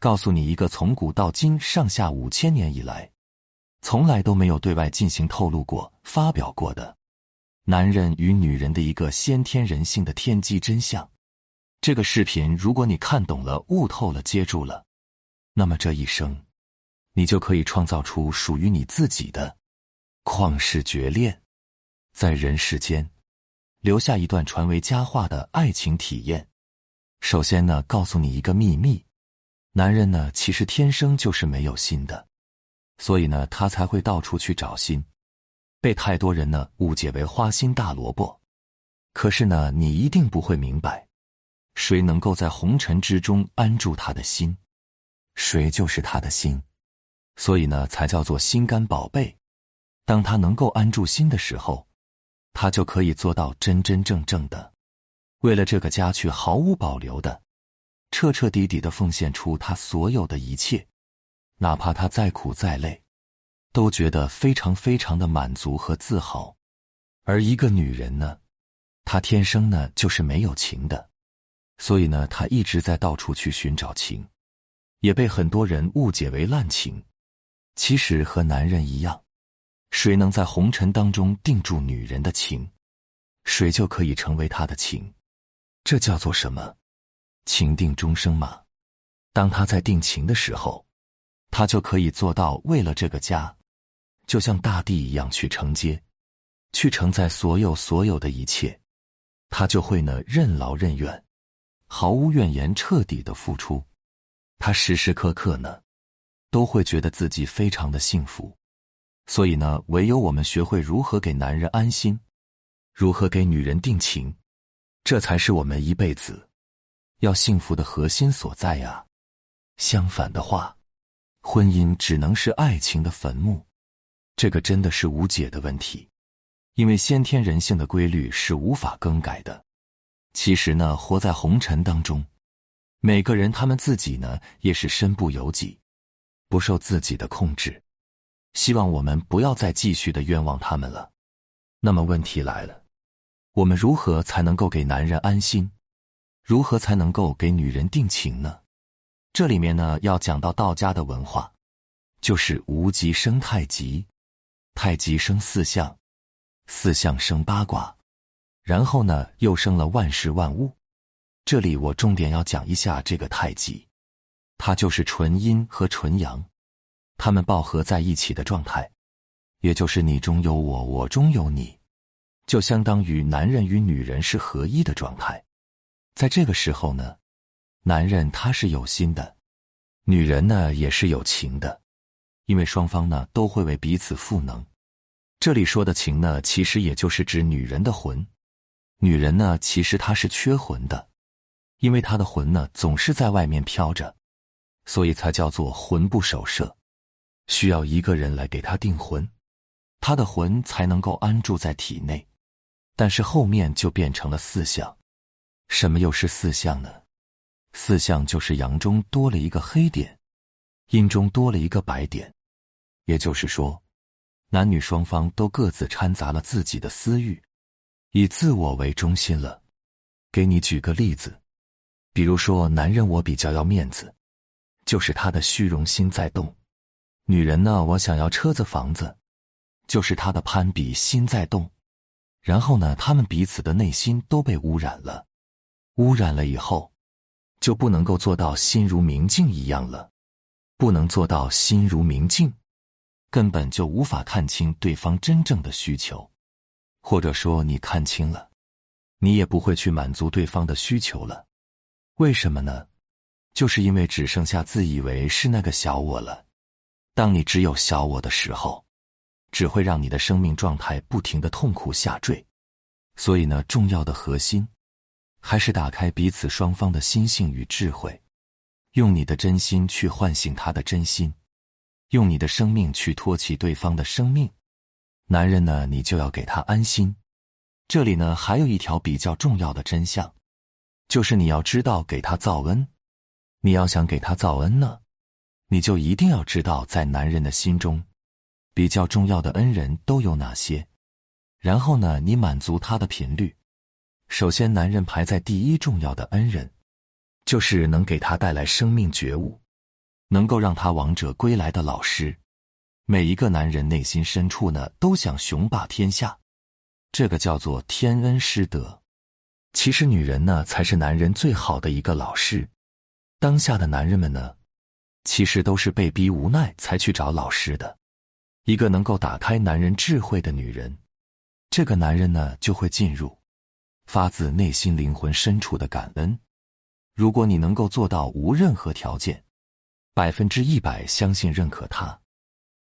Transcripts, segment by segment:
告诉你一个从古到今上下五千年以来，从来都没有对外进行透露过、发表过的男人与女人的一个先天人性的天机真相。这个视频，如果你看懂了、悟透了、接住了，那么这一生，你就可以创造出属于你自己的旷世绝恋，在人世间留下一段传为佳话的爱情体验。首先呢，告诉你一个秘密。男人呢，其实天生就是没有心的，所以呢，他才会到处去找心，被太多人呢误解为花心大萝卜。可是呢，你一定不会明白，谁能够在红尘之中安住他的心，谁就是他的心。所以呢，才叫做心肝宝贝。当他能够安住心的时候，他就可以做到真真正正的，为了这个家去毫无保留的。彻彻底底的奉献出他所有的一切，哪怕他再苦再累，都觉得非常非常的满足和自豪。而一个女人呢，她天生呢就是没有情的，所以呢，她一直在到处去寻找情，也被很多人误解为滥情。其实和男人一样，谁能在红尘当中定住女人的情，谁就可以成为她的情。这叫做什么？情定终生嘛，当他在定情的时候，他就可以做到为了这个家，就像大地一样去承接，去承载所有所有的一切，他就会呢任劳任怨，毫无怨言，彻底的付出。他时时刻刻呢，都会觉得自己非常的幸福。所以呢，唯有我们学会如何给男人安心，如何给女人定情，这才是我们一辈子。要幸福的核心所在呀，相反的话，婚姻只能是爱情的坟墓，这个真的是无解的问题，因为先天人性的规律是无法更改的。其实呢，活在红尘当中，每个人他们自己呢也是身不由己，不受自己的控制。希望我们不要再继续的冤枉他们了。那么问题来了，我们如何才能够给男人安心？如何才能够给女人定情呢？这里面呢要讲到道家的文化，就是无极生太极，太极生四象，四象生八卦，然后呢又生了万事万物。这里我重点要讲一下这个太极，它就是纯阴和纯阳，它们抱合在一起的状态，也就是你中有我，我中有你，就相当于男人与女人是合一的状态。在这个时候呢，男人他是有心的，女人呢也是有情的，因为双方呢都会为彼此赋能。这里说的情呢，其实也就是指女人的魂。女人呢，其实她是缺魂的，因为她的魂呢总是在外面飘着，所以才叫做魂不守舍，需要一个人来给她定魂，她的魂才能够安住在体内。但是后面就变成了四象。什么又是四象呢？四象就是阳中多了一个黑点，阴中多了一个白点，也就是说，男女双方都各自掺杂了自己的私欲，以自我为中心了。给你举个例子，比如说，男人我比较要面子，就是他的虚荣心在动；女人呢，我想要车子房子，就是他的攀比心在动。然后呢，他们彼此的内心都被污染了。污染了以后，就不能够做到心如明镜一样了，不能做到心如明镜，根本就无法看清对方真正的需求，或者说你看清了，你也不会去满足对方的需求了。为什么呢？就是因为只剩下自以为是那个小我了。当你只有小我的时候，只会让你的生命状态不停的痛苦下坠。所以呢，重要的核心。还是打开彼此双方的心性与智慧，用你的真心去唤醒他的真心，用你的生命去托起对方的生命。男人呢，你就要给他安心。这里呢，还有一条比较重要的真相，就是你要知道给他造恩。你要想给他造恩呢，你就一定要知道在男人的心中，比较重要的恩人都有哪些。然后呢，你满足他的频率。首先，男人排在第一重要的恩人，就是能给他带来生命觉悟、能够让他王者归来的老师。每一个男人内心深处呢，都想雄霸天下，这个叫做天恩师德。其实女人呢，才是男人最好的一个老师。当下的男人们呢，其实都是被逼无奈才去找老师的。一个能够打开男人智慧的女人，这个男人呢，就会进入发自内心灵魂深处的感恩。如果你能够做到无任何条件，百分之一百相信认可他，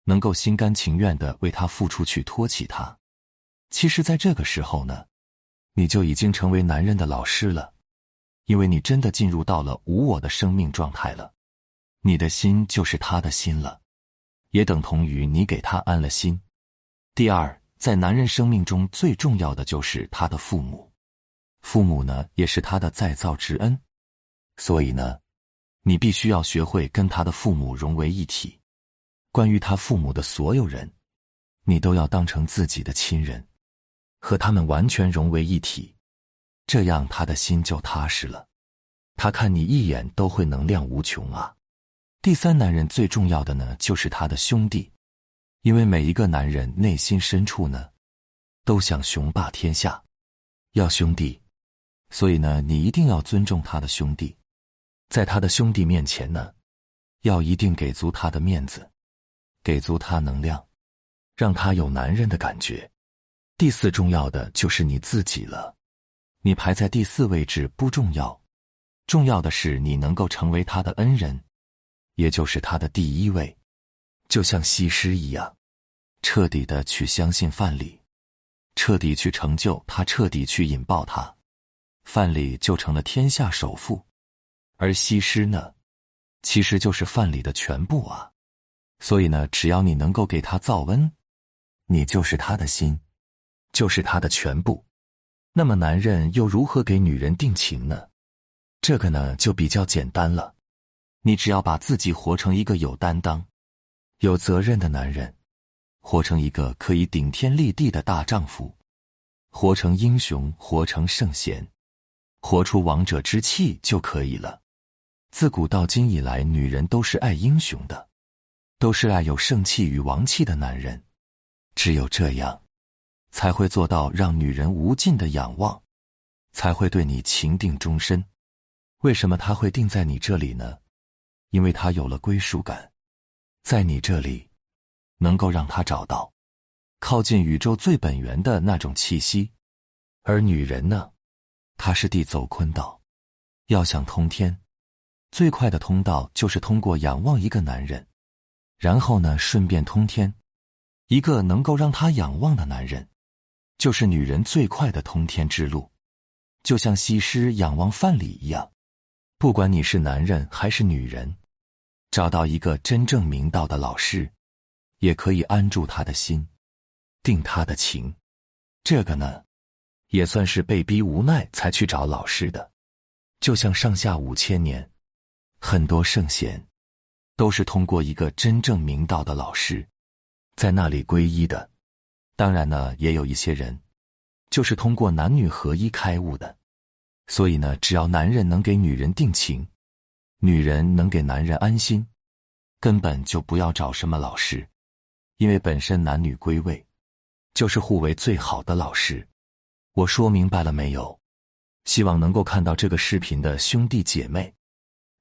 能够心甘情愿的为他付出去托起他，其实，在这个时候呢。你就已经成为男人的老师了，因为你真的进入到了无我的生命状态了，你的心就是他的心了，也等同于你给他安了心。第二，在男人生命中最重要的就是他的父母，父母呢也是他的再造之恩，所以呢，你必须要学会跟他的父母融为一体，关于他父母的所有人，你都要当成自己的亲人。和他们完全融为一体，这样他的心就踏实了。他看你一眼都会能量无穷啊。第三，男人最重要的呢，就是他的兄弟，因为每一个男人内心深处呢，都想雄霸天下，要兄弟，所以呢，你一定要尊重他的兄弟，在他的兄弟面前呢，要一定给足他的面子，给足他能量，让他有男人的感觉。第四重要的就是你自己了，你排在第四位置不重要，重要的是你能够成为他的恩人，也就是他的第一位，就像西施一样，彻底的去相信范蠡，彻底去成就他，彻底去引爆他，范蠡就成了天下首富，而西施呢，其实就是范蠡的全部啊，所以呢，只要你能够给他造温，你就是他的心。就是他的全部，那么男人又如何给女人定情呢？这个呢就比较简单了，你只要把自己活成一个有担当、有责任的男人，活成一个可以顶天立地的大丈夫，活成英雄，活成圣贤，活出王者之气就可以了。自古到今以来，女人都是爱英雄的，都是爱有圣气与王气的男人，只有这样。才会做到让女人无尽的仰望，才会对你情定终身。为什么他会定在你这里呢？因为他有了归属感，在你这里，能够让他找到靠近宇宙最本源的那种气息。而女人呢，他是地走坤道，要想通天，最快的通道就是通过仰望一个男人，然后呢，顺便通天。一个能够让他仰望的男人。就是女人最快的通天之路，就像西施仰望范蠡一样。不管你是男人还是女人，找到一个真正明道的老师，也可以安住他的心，定他的情。这个呢，也算是被逼无奈才去找老师的。就像上下五千年，很多圣贤都是通过一个真正明道的老师，在那里皈依的。当然呢，也有一些人，就是通过男女合一开悟的。所以呢，只要男人能给女人定情，女人能给男人安心，根本就不要找什么老师，因为本身男女归位，就是互为最好的老师。我说明白了没有？希望能够看到这个视频的兄弟姐妹，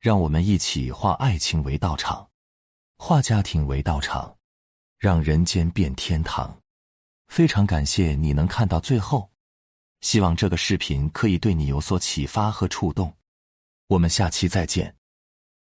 让我们一起化爱情为道场，化家庭为道场，让人间变天堂。非常感谢你能看到最后，希望这个视频可以对你有所启发和触动。我们下期再见。